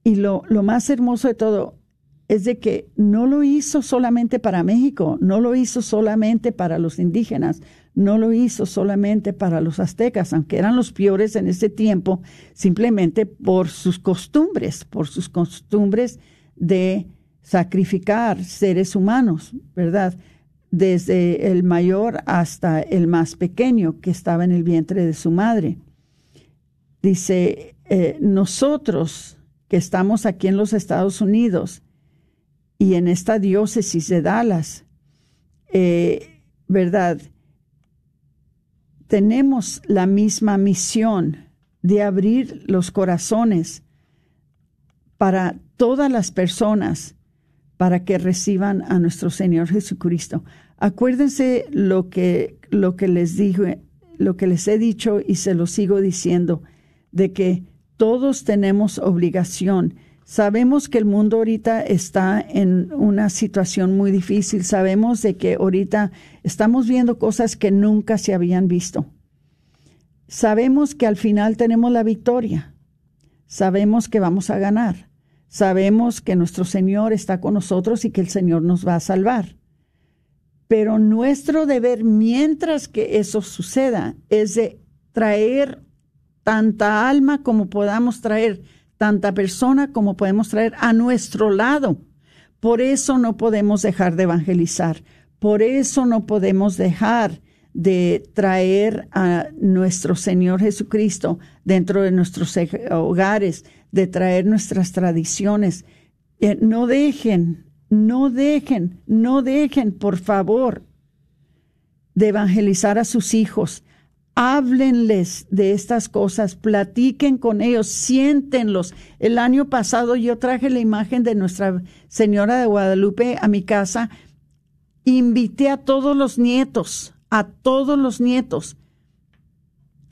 Y lo, lo más hermoso de todo es de que no lo hizo solamente para México, no lo hizo solamente para los indígenas, no lo hizo solamente para los aztecas, aunque eran los peores en ese tiempo, simplemente por sus costumbres, por sus costumbres de sacrificar seres humanos, ¿verdad? Desde el mayor hasta el más pequeño que estaba en el vientre de su madre. Dice, eh, nosotros que estamos aquí en los Estados Unidos y en esta diócesis de Dallas, eh, ¿verdad? Tenemos la misma misión de abrir los corazones para todas las personas para que reciban a nuestro Señor Jesucristo. Acuérdense lo que, lo que les dije, lo que les he dicho y se lo sigo diciendo, de que todos tenemos obligación. Sabemos que el mundo ahorita está en una situación muy difícil. Sabemos de que ahorita estamos viendo cosas que nunca se habían visto. Sabemos que al final tenemos la victoria. Sabemos que vamos a ganar. Sabemos que nuestro Señor está con nosotros y que el Señor nos va a salvar. Pero nuestro deber mientras que eso suceda es de traer tanta alma como podamos traer, tanta persona como podemos traer a nuestro lado. Por eso no podemos dejar de evangelizar. Por eso no podemos dejar de traer a nuestro Señor Jesucristo dentro de nuestros hogares, de traer nuestras tradiciones. Eh, no dejen, no dejen, no dejen, por favor, de evangelizar a sus hijos. Háblenles de estas cosas, platiquen con ellos, siéntenlos. El año pasado yo traje la imagen de Nuestra Señora de Guadalupe a mi casa. Invité a todos los nietos, a todos los nietos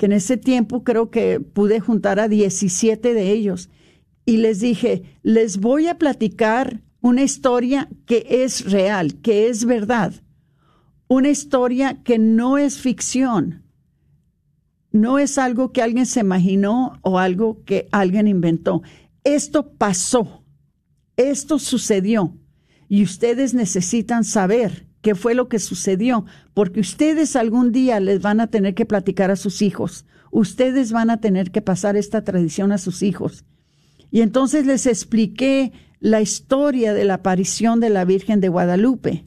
que en ese tiempo creo que pude juntar a 17 de ellos y les dije, les voy a platicar una historia que es real, que es verdad. una historia que no es ficción, no es algo que alguien se imaginó o algo que alguien inventó. Esto pasó, esto sucedió y ustedes necesitan saber qué fue lo que sucedió, porque ustedes algún día les van a tener que platicar a sus hijos, ustedes van a tener que pasar esta tradición a sus hijos. Y entonces les expliqué la historia de la aparición de la Virgen de Guadalupe.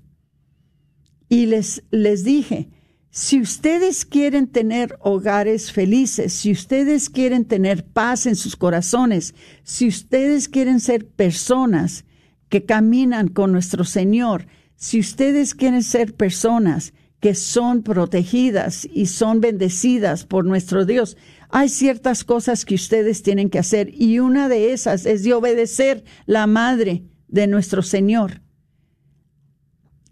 Y les, les dije, si ustedes quieren tener hogares felices, si ustedes quieren tener paz en sus corazones, si ustedes quieren ser personas que caminan con nuestro Señor, si ustedes quieren ser personas que son protegidas y son bendecidas por nuestro Dios, hay ciertas cosas que ustedes tienen que hacer y una de esas es de obedecer la madre de nuestro Señor.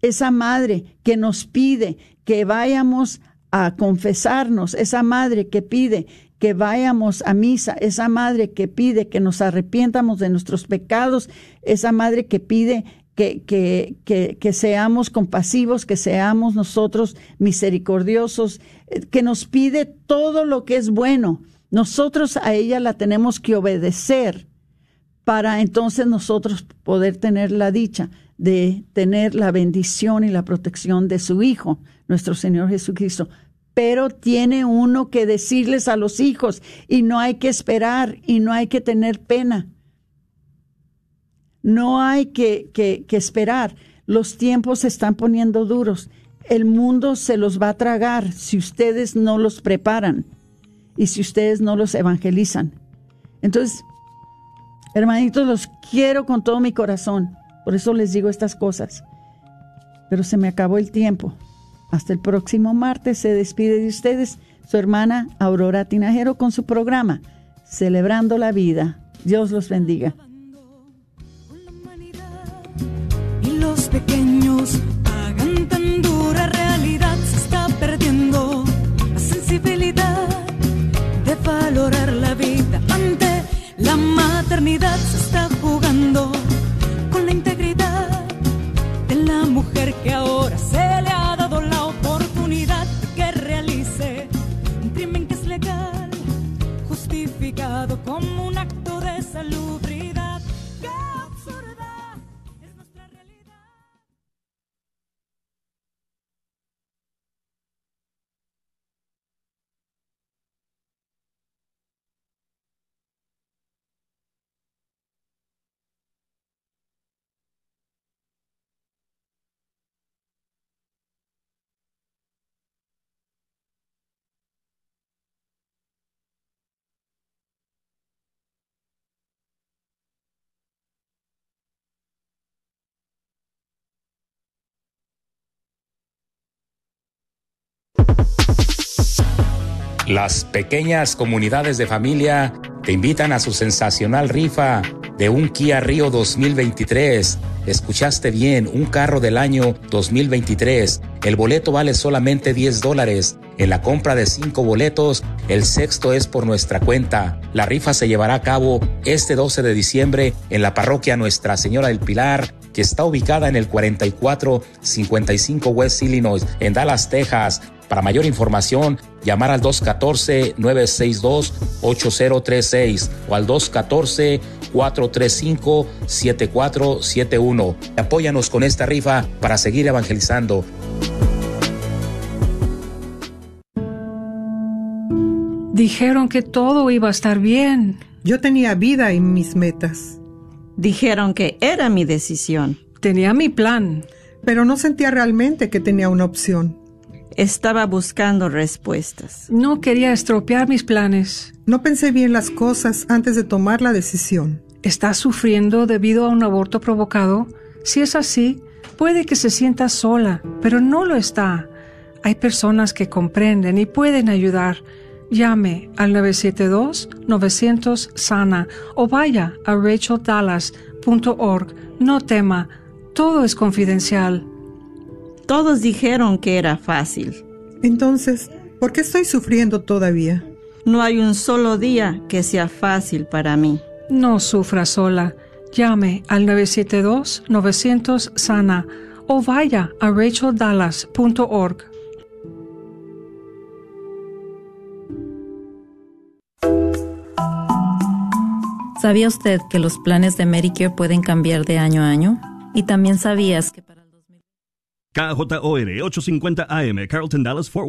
Esa madre que nos pide que vayamos a confesarnos, esa madre que pide que vayamos a misa, esa madre que pide que nos arrepientamos de nuestros pecados, esa madre que pide que, que, que, que, seamos compasivos, que seamos nosotros misericordiosos, eh, que nos pide todo lo que es bueno. Nosotros a ella la tenemos que obedecer para entonces nosotros poder tener la dicha de tener la bendición y la protección de su Hijo, nuestro Señor Jesucristo. Pero tiene uno que decirles a los hijos y no hay que esperar y no hay que tener pena no hay que, que, esperar. Los tiempos se están poniendo duros. El mundo se los va a tragar si ustedes no los preparan y si ustedes no los evangelizan. Entonces, hermanitos, los quiero con todo mi corazón. Por eso les digo estas cosas. Pero se me acabó el tiempo. Hasta el próximo martes se despide de ustedes su hermana Aurora Tinajero con su programa Celebrando la Vida. Dios los bendiga. los pequeños pagan tan dura realidad, se está perdiendo la sensibilidad de valorar la vida ante la maternidad, se está mujer que ahora Las pequeñas comunidades de familia te invitan a su sensacional rifa de un Kia Rio 2023. Escuchaste bien, un carro del año 2023. El boleto vale solamente 10 dólares. En la compra de 5 boletos, el sexto es por nuestra cuenta. La rifa se llevará a cabo este 12 de diciembre en la parroquia Nuestra Señora del Pilar, que está ubicada en el 4455 West Illinois, en Dallas, Texas. Para mayor información, llamar al 214-962-8036 o al 214-435-7471. Apóyanos con esta rifa para seguir evangelizando. Dijeron que todo iba a estar bien. Yo tenía vida en mis metas. Dijeron que era mi decisión. Tenía mi plan. Pero no sentía realmente que tenía una opción. Estaba buscando respuestas. No quería estropear mis planes. No pensé bien las cosas antes de tomar la decisión. ¿Estás sufriendo debido a un aborto provocado? Si es así, puede que se sienta sola, pero no lo está. Hay personas que comprenden y pueden ayudar. Llame al 972-900-SANA o vaya a racheldallas.org. No tema, todo es confidencial. Todos dijeron que era fácil. Entonces, ¿por qué estoy sufriendo todavía? No hay un solo día que sea fácil para mí. No sufra sola. Llame al 972-900-SANA o vaya a racheldallas.org. ¿Sabía usted que los planes de Medicare pueden cambiar de año a año? Y también sabías que para KJOR 850 AM, Carlton Dallas Fort